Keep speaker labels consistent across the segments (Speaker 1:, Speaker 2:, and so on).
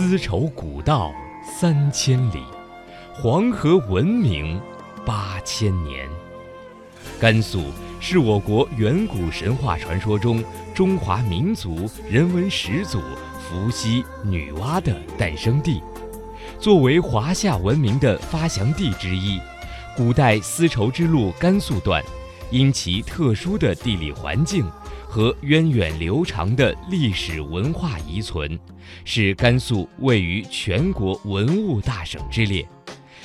Speaker 1: 丝绸古道三千里，黄河文明八千年。甘肃是我国远古神话传说中中华民族人文始祖伏羲、女娲的诞生地，作为华夏文明的发祥地之一，古代丝绸之路甘肃段，因其特殊的地理环境。和源远流长的历史文化遗存，使甘肃位于全国文物大省之列。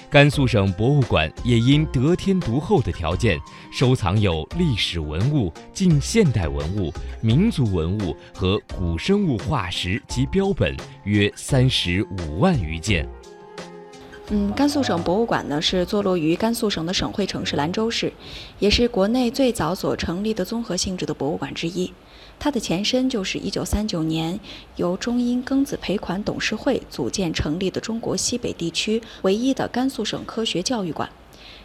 Speaker 1: 甘肃省博物馆也因得天独厚的条件，收藏有历史文物、近现代文物、民族文物和古生物化石及标本约三十五万余件。
Speaker 2: 嗯，甘肃省博物馆呢是坐落于甘肃省的省会城市兰州市，也是国内最早所成立的综合性质的博物馆之一。它的前身就是1939年由中英庚子赔款董事会组建成立的中国西北地区唯一的甘肃省科学教育馆。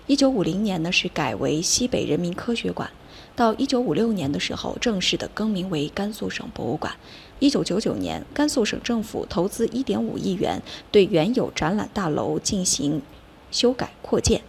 Speaker 2: 1950年呢是改为西北人民科学馆。到一九五六年的时候，正式的更名为甘肃省博物馆。一九九九年，甘肃省政府投资一点五亿元，对原有展览大楼进行修改扩建。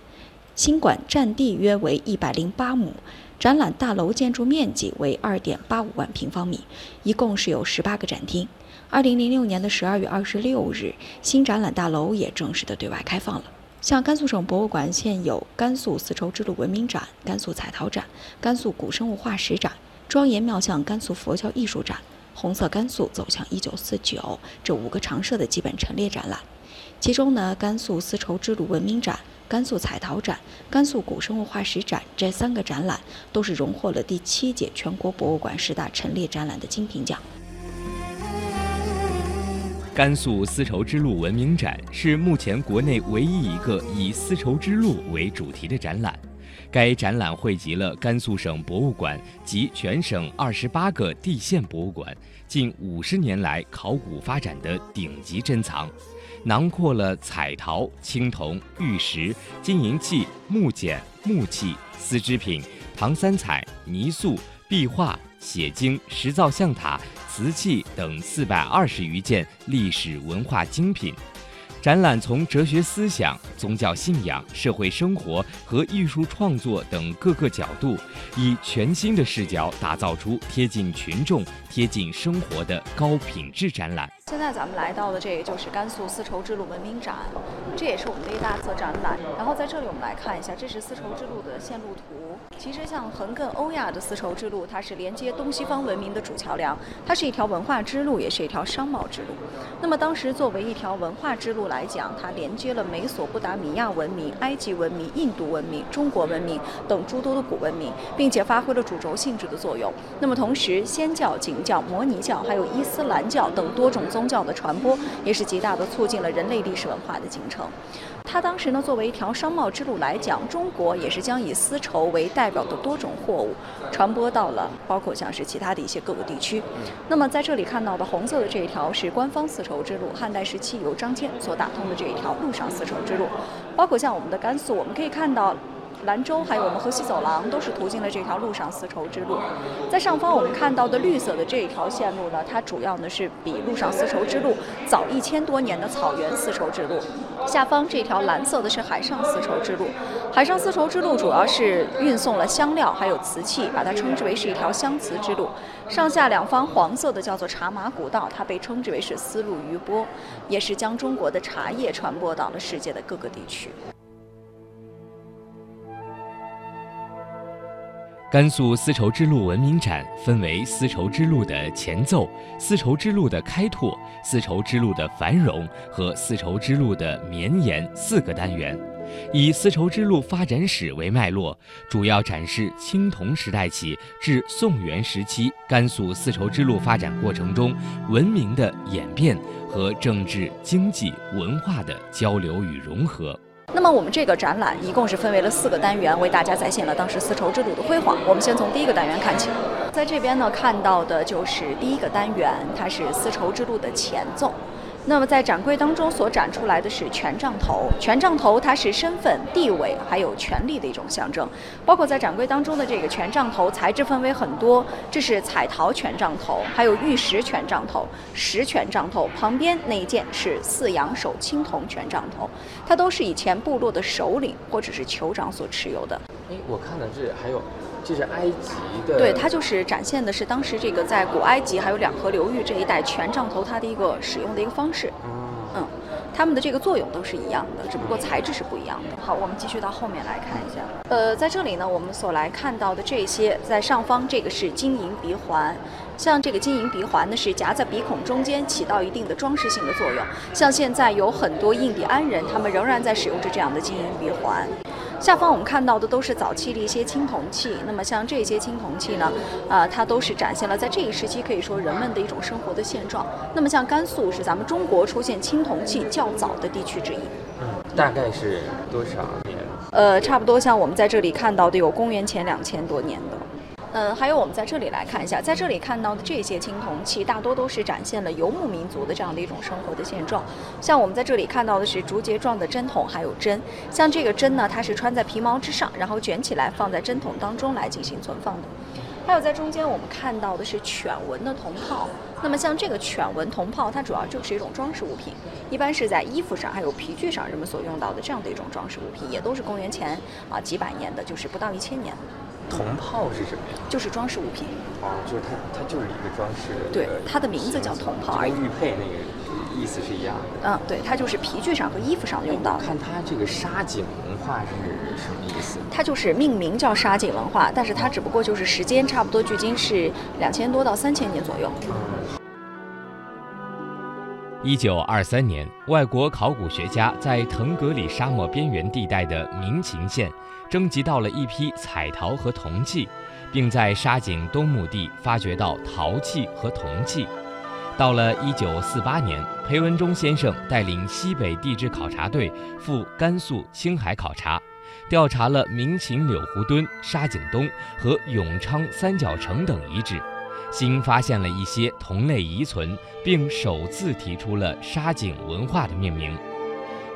Speaker 2: 新馆占地约为一百零八亩，展览大楼建筑面积为二点八五万平方米，一共是有十八个展厅。二零零六年的十二月二十六日，新展览大楼也正式的对外开放了。像甘肃省博物馆现有甘肃丝绸之路文明展、甘肃彩陶展、甘肃古生物化石展、庄严妙相甘肃佛教艺术展、红色甘肃走向一九四九这五个常设的基本陈列展览。其中呢，甘肃丝绸之路文明展、甘肃彩陶展、甘肃古生物化石展这三个展览都是荣获了第七届全国博物馆十大陈列展览的金品奖。
Speaker 1: 甘肃丝绸之路文明展是目前国内唯一一个以丝绸之路为主题的展览。该展览汇集了甘肃省博物馆及全省二十八个地县博物馆近五十年来考古发展的顶级珍藏，囊括了彩陶、青铜、玉石、金银器、木简、木器、丝织品、唐三彩、泥塑、壁画。写经、石造像塔、瓷器等四百二十余件历史文化精品。展览从哲学思想、宗教信仰、社会生活和艺术创作等各个角度，以全新的视角打造出贴近群众、贴近生活的高品质展览。
Speaker 2: 现在咱们来到的这个就是甘肃丝绸之路文明展，这也是我们的一大册展览。然后在这里我们来看一下，这是丝绸之路的线路图。其实像横亘欧亚的丝绸之路，它是连接东西方文明的主桥梁，它是一条文化之路，也是一条商贸之路。那么当时作为一条文化之路来讲，它连接了美索不达米亚文明、埃及文明、印度文明、中国文明等诸多的古文明，并且发挥了主轴性质的作用。那么同时，仙教、景教、摩尼教还有伊斯兰教等多种宗宗教的传播也是极大的促进了人类历史文化的进程。它当时呢，作为一条商贸之路来讲，中国也是将以丝绸为代表的多种货物传播到了，包括像是其他的一些各个地区。那么在这里看到的红色的这一条是官方丝绸之路，汉代时期由张骞所打通的这一条陆上丝绸之路。包括像我们的甘肃，我们可以看到。兰州还有我们河西走廊都是途经了这条路上丝绸之路，在上方我们看到的绿色的这一条线路呢，它主要呢是比路上丝绸之路早一千多年的草原丝绸之路。下方这条蓝色的是海上丝绸之路，海上丝绸之路主要是运送了香料还有瓷器，把它称之为是一条香瓷之路。上下两方黄色的叫做茶马古道，它被称之为是丝路余波，也是将中国的茶叶传播到了世界的各个地区。
Speaker 1: 甘肃丝绸之路文明展分为丝绸之路的前奏、丝绸之路的开拓、丝绸之路的繁荣和丝绸之路的绵延四个单元，以丝绸之路发展史为脉络，主要展示青铜时代起至宋元时期甘肃丝绸之路发展过程中文明的演变和政治、经济、文化的交流与融合。
Speaker 2: 那么我们这个展览一共是分为了四个单元，为大家再现了当时丝绸之路的辉煌。我们先从第一个单元看起，在这边呢看到的就是第一个单元，它是丝绸之路的前奏。那么在展柜当中所展出来的是权杖头，权杖头它是身份、地位还有权力的一种象征。包括在展柜当中的这个权杖头，材质分为很多，这是彩陶权杖头，还有玉石权杖头、石权杖头。旁边那一件是四阳手青铜权杖头，它都是以前部落的首领或者是酋长所持有的。
Speaker 3: 哎，我看的这还有。这是埃及的，
Speaker 2: 对，它就是展现的是当时这个在古埃及还有两河流域这一带权杖头它的一个使用的一个方式。嗯，它们的这个作用都是一样的，只不过材质是不一样的。好，我们继续到后面来看一下。呃，在这里呢，我们所来看到的这些，在上方这个是金银鼻环，像这个金银鼻环呢是夹在鼻孔中间，起到一定的装饰性的作用。像现在有很多印第安人，他们仍然在使用着这样的金银鼻环。下方我们看到的都是早期的一些青铜器，那么像这些青铜器呢，啊，它都是展现了在这一时期可以说人们的一种生活的现状。那么像甘肃是咱们中国出现青铜器较早的地区之一。
Speaker 3: 嗯，大概是多少年？
Speaker 2: 呃，差不多像我们在这里看到的有公元前两千多年的。嗯，还有我们在这里来看一下，在这里看到的这些青铜器，大多都是展现了游牧民族的这样的一种生活的现状。像我们在这里看到的是竹节状的针筒，还有针。像这个针呢，它是穿在皮毛之上，然后卷起来放在针筒当中来进行存放的。还有在中间我们看到的是犬纹的铜炮。那么像这个犬纹铜炮，它主要就是一种装饰物品，一般是在衣服上还有皮具上人们所用到的这样的一种装饰物品，也都是公元前啊几百年的，就是不到一千年。
Speaker 3: 铜炮是什么呀？
Speaker 2: 就是装饰物品。
Speaker 3: 哦，就是它，它就是一个装饰。
Speaker 2: 对，它的名字叫铜炮而已。
Speaker 3: 玉佩那个意思是一样的。
Speaker 2: 嗯，对，它就是皮具上和衣服上用到。
Speaker 3: 看它这个沙井文化是什么意思？
Speaker 2: 它就是命名叫沙井文化，但是它只不过就是时间差不多距今是两千多到三千年左右。
Speaker 1: 一九二三年，外国考古学家在腾格里沙漠边缘地带的明琴县。征集到了一批彩陶和铜器，并在沙井东墓地发掘到陶器和铜器。到了1948年，裴文中先生带领西北地质考察队赴甘肃青海考察，调查了明秦柳湖墩、沙井东和永昌三角城等遗址，新发现了一些同类遗存，并首次提出了沙井文化的命名。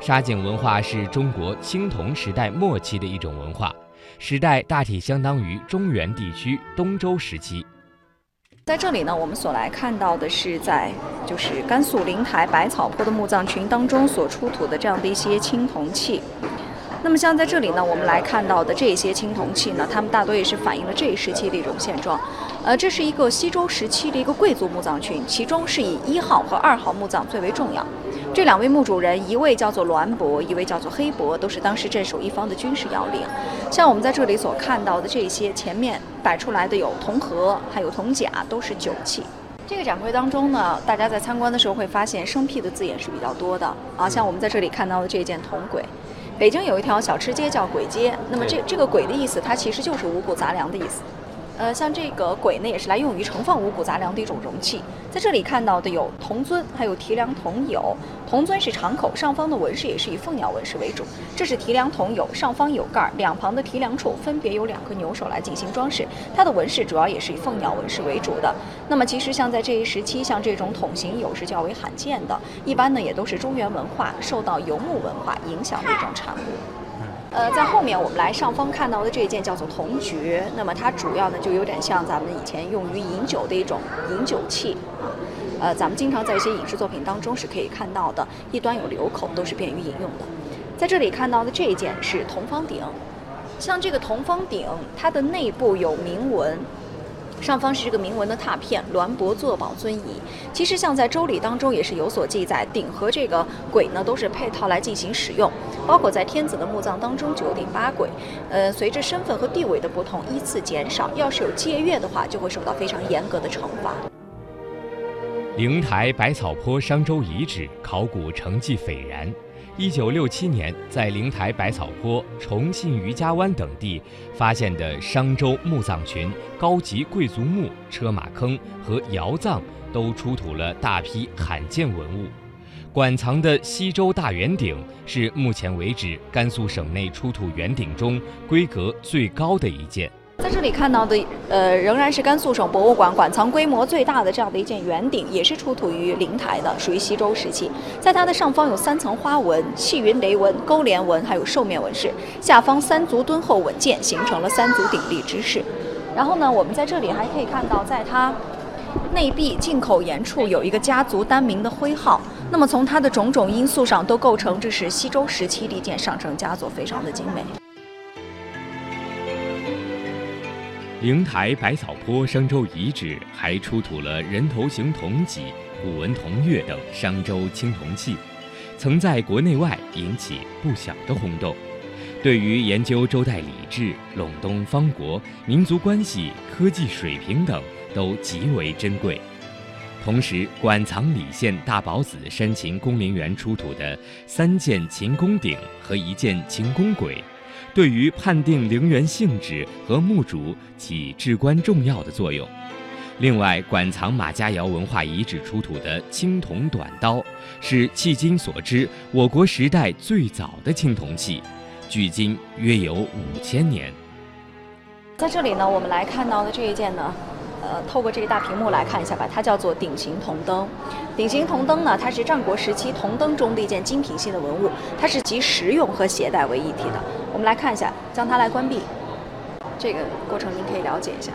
Speaker 1: 沙井文化是中国青铜时代末期的一种文化，时代大体相当于中原地区东周时期。
Speaker 2: 在这里呢，我们所来看到的是在就是甘肃灵台百草坡的墓葬群当中所出土的这样的一些青铜器。那么像在这里呢，我们来看到的这些青铜器呢，它们大多也是反映了这一时期的一种现状。呃，这是一个西周时期的一个贵族墓葬群，其中是以一号和二号墓葬最为重要。这两位墓主人，一位叫做栾伯，一位叫做黑伯，都是当时镇守一方的军事要领。像我们在这里所看到的这些，前面摆出来的有铜盒，还有铜甲，都是酒器。这个展柜当中呢，大家在参观的时候会发现生僻的字眼是比较多的啊。像我们在这里看到的这件铜簋，北京有一条小吃街叫簋街，那么这这个簋的意思，它其实就是五谷杂粮的意思。呃，像这个簋呢，也是来用于盛放五谷杂粮的一种容器。在这里看到的有铜尊，还有提梁铜友。铜尊是敞口，上方的纹饰也是以凤鸟纹饰为主。这是提梁铜友，上方有盖，两旁的提梁处分别有两颗牛首来进行装饰。它的纹饰主要也是以凤鸟纹饰为主的。那么其实像在这一时期，像这种筒形有是较为罕见的，一般呢也都是中原文化受到游牧文化影响的一种产物。呃，在后面我们来上方看到的这一件叫做铜爵，那么它主要呢就有点像咱们以前用于饮酒的一种饮酒器啊。呃，咱们经常在一些影视作品当中是可以看到的，一端有流口，都是便于饮用的。在这里看到的这一件是铜方鼎，像这个铜方鼎，它的内部有铭文。上方是这个铭文的拓片，栾伯坐宝尊仪。其实像在周礼当中也是有所记载，鼎和这个簋呢都是配套来进行使用。包括在天子的墓葬当中，九鼎八簋，呃，随着身份和地位的不同，依次减少。要是有借阅的话，就会受到非常严格的惩罚。
Speaker 1: 灵台百草坡商周遗址考古成绩斐然。一九六七年，在灵台百草坡、重庆渔家湾等地发现的商周墓葬群、高级贵族墓、车马坑和窑葬，都出土了大批罕见文物。馆藏的西周大圆鼎是目前为止甘肃省内出土圆鼎中规格最高的一件。
Speaker 2: 在这里看到的，呃，仍然是甘肃省博物馆馆藏规模最大的这样的一件圆鼎，也是出土于灵台的，属于西周时期。在它的上方有三层花纹、气云雷纹、勾连纹，还有兽面纹饰；下方三足敦厚稳健，形成了三足鼎立之势。然后呢，我们在这里还可以看到，在它内壁进口沿处有一个家族单名的徽号。那么从它的种种因素上，都构成这是西周时期的一件上乘佳作，非常的精美。
Speaker 1: 灵台百草坡商周遗址还出土了人头形铜戟、古文铜钺等商周青铜器，曾在国内外引起不小的轰动。对于研究周代礼制、陇东方国、民族关系、科技水平等都极为珍贵。同时，馆藏礼县大宝子山秦宫陵园出土的三件秦宫鼎和一件秦宫簋。对于判定陵园性质和墓主起至关重要的作用。另外，馆藏马家窑文化遗址出土的青铜短刀，是迄今所知我国时代最早的青铜器，距今约有五千年。
Speaker 2: 在这里呢，我们来看到的这一件呢。呃，透过这个大屏幕来看一下吧，它叫做鼎形铜灯。鼎形铜灯呢，它是战国时期铜灯中的一件精品性的文物，它是集实用和携带为一体的。我们来看一下，将它来关闭，这个过程您可以了解一下。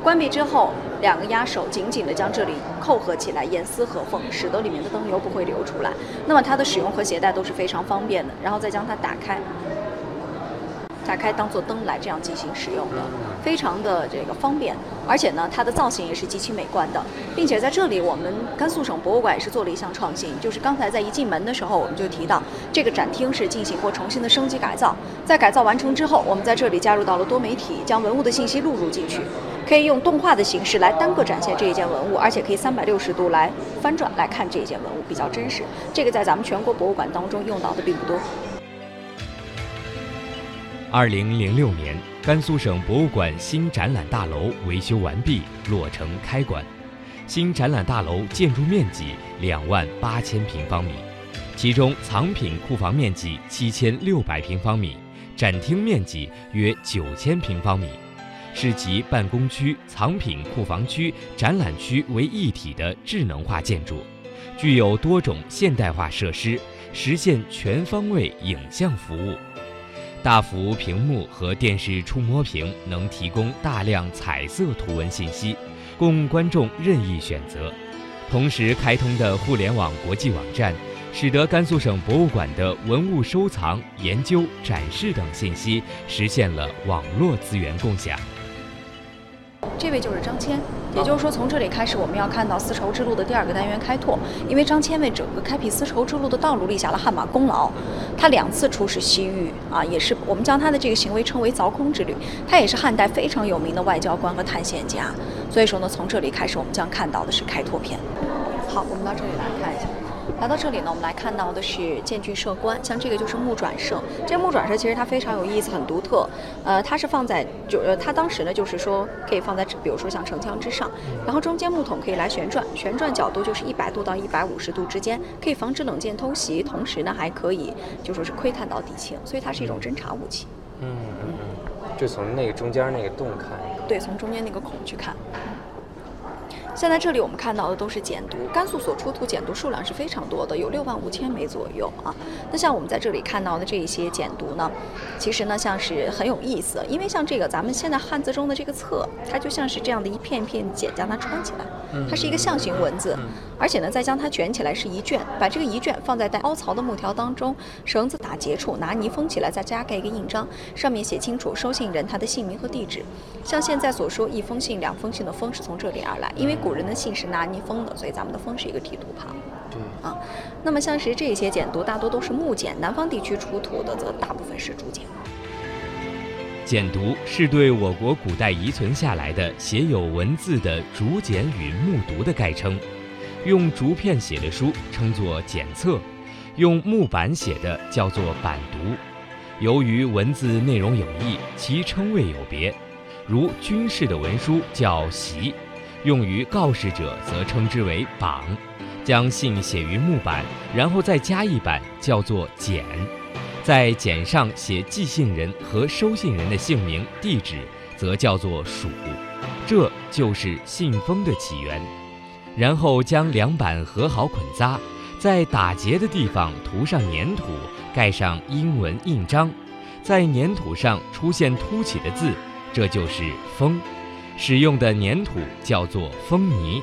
Speaker 2: 关闭之后，两个压手紧紧的将这里扣合起来，严丝合缝，使得里面的灯油不会流出来。那么它的使用和携带都是非常方便的。然后再将它打开。打开当做灯来这样进行使用的，非常的这个方便，而且呢，它的造型也是极其美观的，并且在这里我们甘肃省博物馆也是做了一项创新，就是刚才在一进门的时候我们就提到，这个展厅是进行过重新的升级改造，在改造完成之后，我们在这里加入到了多媒体，将文物的信息录入进去，可以用动画的形式来单个展现这一件文物，而且可以三百六十度来翻转来看这一件文物，比较真实。这个在咱们全国博物馆当中用到的并不多。
Speaker 1: 二零零六年，甘肃省博物馆新展览大楼维修完毕，落成开馆。新展览大楼建筑面积两万八千平方米，其中藏品库房面积七千六百平方米，展厅面积约九千平方米，是集办公区、藏品库房区、展览区为一体的智能化建筑，具有多种现代化设施，实现全方位影像服务。大幅屏幕和电视触摸屏能提供大量彩色图文信息，供观众任意选择。同时开通的互联网国际网站，使得甘肃省博物馆的文物收藏、研究、展示等信息实现了网络资源共享。
Speaker 2: 这位就是张骞，也就是说，从这里开始，我们要看到丝绸之路的第二个单元开拓。因为张骞为整个开辟丝绸之路的道路立下了汗马功劳，他两次出使西域啊，也是我们将他的这个行为称为凿空之旅。他也是汉代非常有名的外交官和探险家，所以说呢，从这里开始，我们将看到的是开拓篇。好，我们到这里来看一下。来到这里呢，我们来看到的是建具射关，像这个就是木转射。这木转射其实它非常有意思，很独特。呃，它是放在就呃，它当时呢就是说可以放在比如说像城墙之上，然后中间木桶可以来旋转，旋转角度就是一百度到一百五十度之间，可以防止冷箭偷袭，同时呢还可以就说是窥探到敌情，所以它是一种侦察武器。
Speaker 3: 嗯嗯嗯，就从那个中间那个洞看。
Speaker 2: 对，从中间那个孔去看。现在这里我们看到的都是简牍，甘肃所出土简牍数量是非常多的，有六万五千枚左右啊。那像我们在这里看到的这一些简牍呢，其实呢像是很有意思，因为像这个咱们现在汉字中的这个册，它就像是这样的一片片简，将它穿起来，它是一个象形文字，而且呢再将它卷起来是一卷，把这个一卷放在带凹槽的木条当中，绳子打结处，拿泥封起来，再加盖一个印章，上面写清楚收信人他的姓名和地址。像现在所说一封信、两封信的封是从这里而来，因为古。古人的姓是拿泥封的，所以咱们的风是一个提土旁。
Speaker 3: 对
Speaker 2: 啊，那么像是这些简牍，大多都是木简，南方地区出土的则大部分是竹简。
Speaker 1: 简牍是对我国古代遗存下来的写有文字的竹简与木牍的概称。用竹片写的书称作简册，用木板写的叫做板牍。由于文字内容有异，其称谓有别。如军事的文书叫檄。用于告示者，则称之为榜；将信写于木板，然后再加一板，叫做简。在简上写寄信人和收信人的姓名、地址，则叫做署，这就是信封的起源。然后将两板合好捆扎，在打结的地方涂上粘土，盖上英文印章，在粘土上出现凸起的字，这就是封。使用的粘土叫做封泥。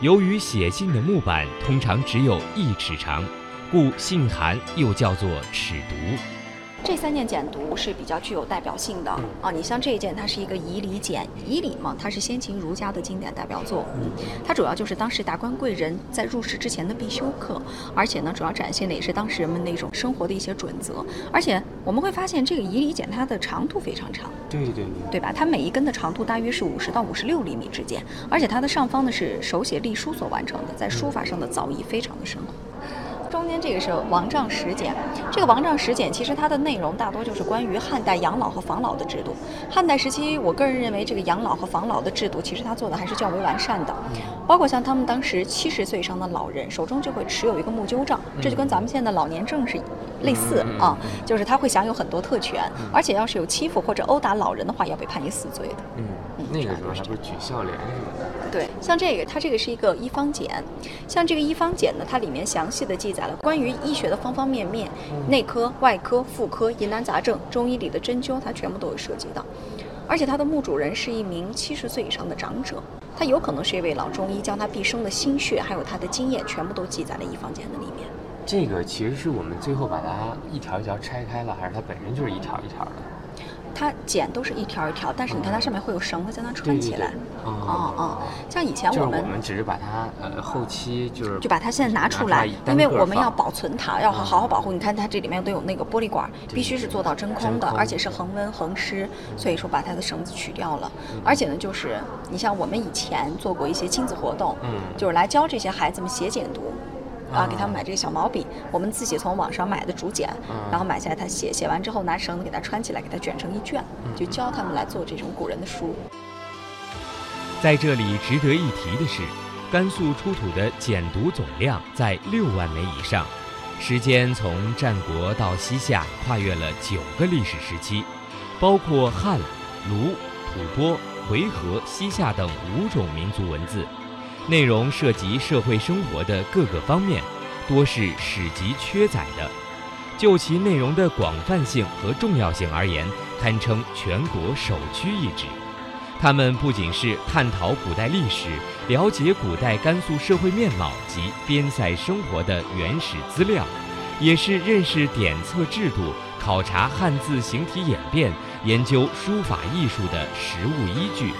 Speaker 1: 由于写信的木板通常只有一尺长，故信函又叫做尺牍。
Speaker 2: 这三件简牍是比较具有代表性的啊！你像这一件，它是一个仪礼简，仪礼嘛，它是先秦儒家的经典代表作。嗯，它主要就是当时达官贵人在入仕之前的必修课，而且呢，主要展现的也是当时人们那种生活的一些准则。而且我们会发现，这个仪礼简它的长度非常长，
Speaker 3: 对对对，
Speaker 2: 对吧？它每一根的长度大约是五十到五十六厘米之间，而且它的上方呢是手写隶书所完成的，在书法上的造诣非常的深厚。中间这个是王杖十简，这个王杖十简其实它的内容大多就是关于汉代养老和防老的制度。汉代时期，我个人认为这个养老和防老的制度，其实它做的还是较为完善的。包括像他们当时七十岁以上的老人，手中就会持有一个木鸠杖，这就跟咱们现在的老年证是类似啊，就是他会享有很多特权，而且要是有欺负或者殴打老人的话，要被判以死罪的。
Speaker 3: 嗯，那个时候还不是举孝廉什么的。
Speaker 2: 对，像这个，它这个是一个医方简，像这个医方简呢，它里面详细的记载了关于医学的方方面面，内科、外科、妇科、疑难杂症、中医里的针灸，它全部都有涉及到。而且它的墓主人是一名七十岁以上的长者，他有可能是一位老中医，将他毕生的心血还有他的经验全部都记在了医方简的里面。
Speaker 3: 这个其实是我们最后把它一条一条拆开了，还是它本身就是一条一条的？
Speaker 2: 它剪都是一条一条，但是你看它上面会有绳子将它穿起来。
Speaker 3: 哦
Speaker 2: 哦，像以前我们
Speaker 3: 我们只是把它呃后期就是
Speaker 2: 就把它现在拿出来，因为我们要保存它，要好好保护。你看它这里面都有那个玻璃管，必须是做到真空的，而且是恒温恒湿，所以说把它的绳子取掉了。而且呢，就是你像我们以前做过一些亲子活动，
Speaker 3: 嗯
Speaker 2: 就是来教这些孩子们写简牍。啊，给他们买这个小毛笔，我们自己从网上买的竹简，然后买下来，他写写完之后拿绳子给他穿起来，给他卷成一卷，就教他们来做这种古人的书。
Speaker 1: 在这里值得一提的是，甘肃出土的简牍总量在六万枚以上，时间从战国到西夏，跨越了九个历史时期，包括汉、卢、吐蕃、回纥、西夏等五种民族文字，内容涉及社会生活的各个方面，多是史籍缺载的。就其内容的广泛性和重要性而言，堪称全国首屈一指。它们不仅是探讨古代历史、了解古代甘肃社会面貌及边塞生活的原始资料，也是认识典册制度、考察汉字形体演变、研究书法艺术的实物依据。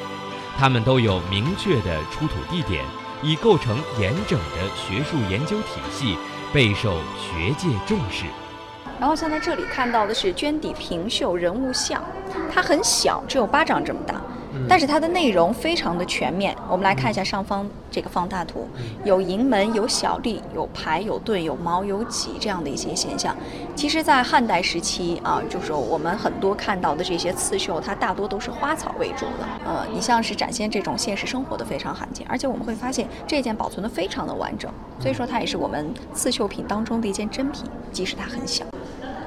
Speaker 1: 它们都有明确的出土地点，已构成严整的学术研究体系，备受学界重视。
Speaker 2: 然后像在这里看到的是绢底平绣人物像，它很小，只有巴掌这么大，但是它的内容非常的全面。我们来看一下上方这个放大图，有营门，有小吏，有牌，有盾，有矛，有戟这样的一些现象。其实，在汉代时期啊，就是我们很多看到的这些刺绣，它大多都是花草为主的。呃，你像是展现这种现实生活的非常罕见，而且我们会发现这件保存的非常的完整，所以说它也是我们刺绣品当中的一件珍品，即使它很小。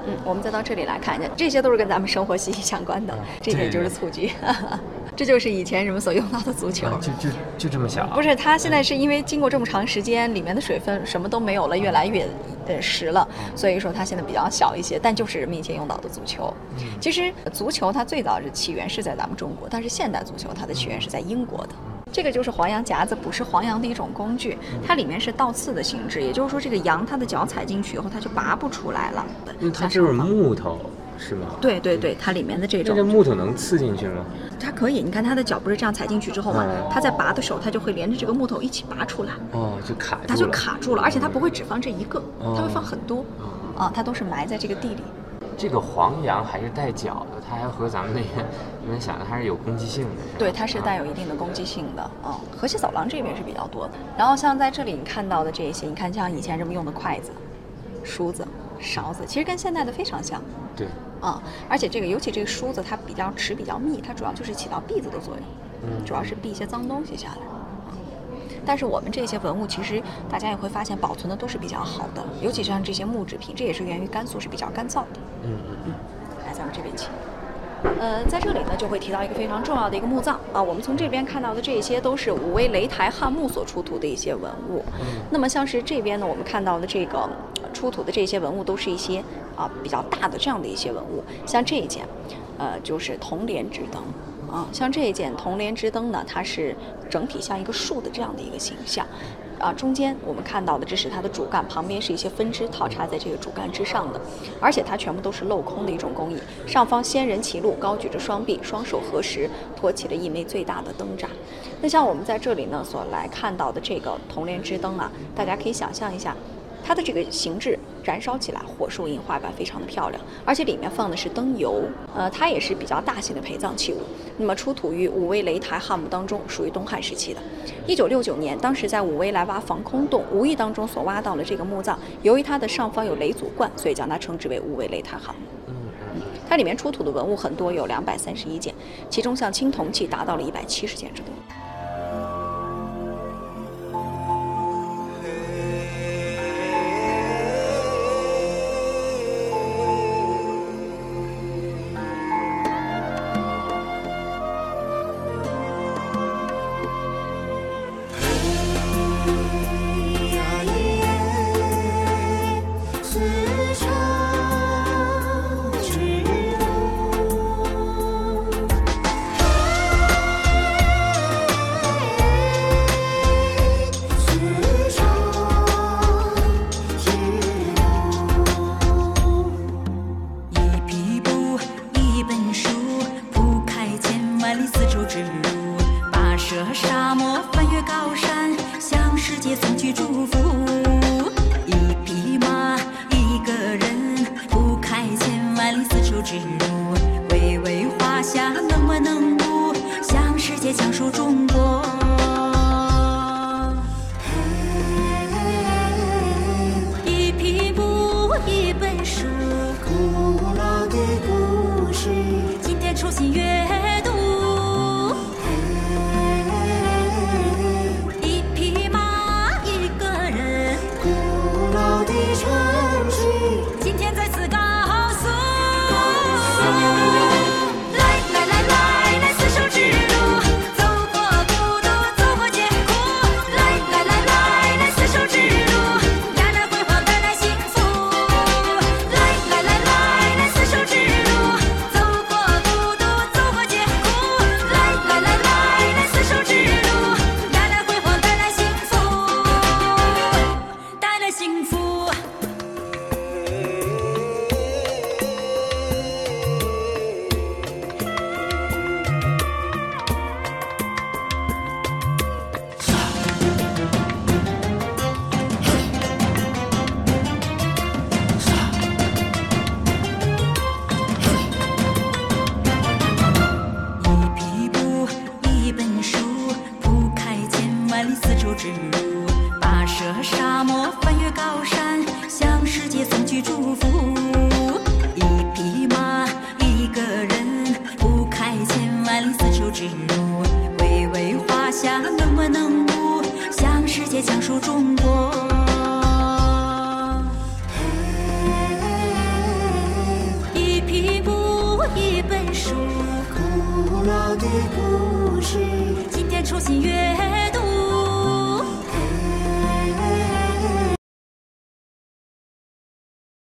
Speaker 2: 嗯，我们再到这里来看一下，这些都是跟咱们生活息息相关的。这点就是蹴鞠，这就是以前人们所用到的足球。
Speaker 3: 啊就就就这么小？
Speaker 2: 不是，它现在是因为经过这么长时间，里面的水分什么都没有了，越来越呃实了，所以说它现在比较小一些。但就是人们以前用到的足球。其实足球它最早的起源是在咱们中国，但是现代足球它的起源是在英国的。这个就是黄羊夹子，捕食黄羊的一种工具，它里面是倒刺的形制，也就是说这个羊它的脚踩进去以后，它就拔不出来了。
Speaker 3: 它就是木头是吗？
Speaker 2: 对对对，它里面的这
Speaker 3: 那这
Speaker 2: 个，
Speaker 3: 木头能刺进去吗？
Speaker 2: 它可以，你看它的脚不是这样踩进去之后嘛
Speaker 3: 哦，
Speaker 2: 它在拔的时候，它就会连着这个木头一起拔出来，
Speaker 3: 哦，就卡住了。
Speaker 2: 它就卡住了，而且它不会只放这一个，
Speaker 3: 哦
Speaker 2: 它会放很多，啊，它都是埋在这个地里。
Speaker 3: 这个黄羊还是带角的，它还和咱们那个你们想的还是有攻击性的。
Speaker 2: 对，它是带有一定的攻击性的嗯。河西走廊这边是比较多的，然后像在这里你看到的这些，你看像以前人们用的筷子、梳子、勺子，其实跟现在的非常像
Speaker 3: 对，
Speaker 2: 啊。而且这个尤其这个梳子，它比较齿比较密，它主要就是起到篦子的作用，
Speaker 3: 嗯
Speaker 2: 主要是避一些脏东西下来。啊但是我们这些文物，其实大家也会发现保存的都是比较好的，尤其像这些木制品，这也是源于甘肃是比较干燥的。
Speaker 3: 嗯嗯嗯。
Speaker 2: 来，咱们这边请。呃，在这里呢，就会提到一个非常重要的一个墓葬啊。我们从这边看到的这些都是武威雷台汉墓所出土的一些文物。那么像是这边呢，我们看到的这个出土的这些文物，都是一些啊比较大的这样的一些文物。像这一件，呃，就是铜莲之灯啊。像这一件铜莲之灯呢，它是整体像一个树的这样的一个形象。啊，中间我们看到的这是它的主干，旁边是一些分支套插在这个主干之上的，而且它全部都是镂空的一种工艺。上方仙人骑鹿，高举着双臂，双手合十，托起了一枚最大的灯盏。那像我们在这里呢所来看到的这个铜莲之灯啊，大家可以想象一下。它的这个形制燃烧起来，火树银花般，非常的漂亮，而且里面放的是灯油，呃，它也是比较大型的陪葬器物。那么出土于武威雷台汉墓当中，属于东汉时期的。一九六九年，当时在武威来挖防空洞，无意当中所挖到了这个墓葬，由于它的上方有雷祖冠，所以将它称之为武威雷台汉墓。它里面出土的文物很多，有两百三十一件，其中像青铜器达到了一百七十件之多。
Speaker 4: 之路跋涉沙漠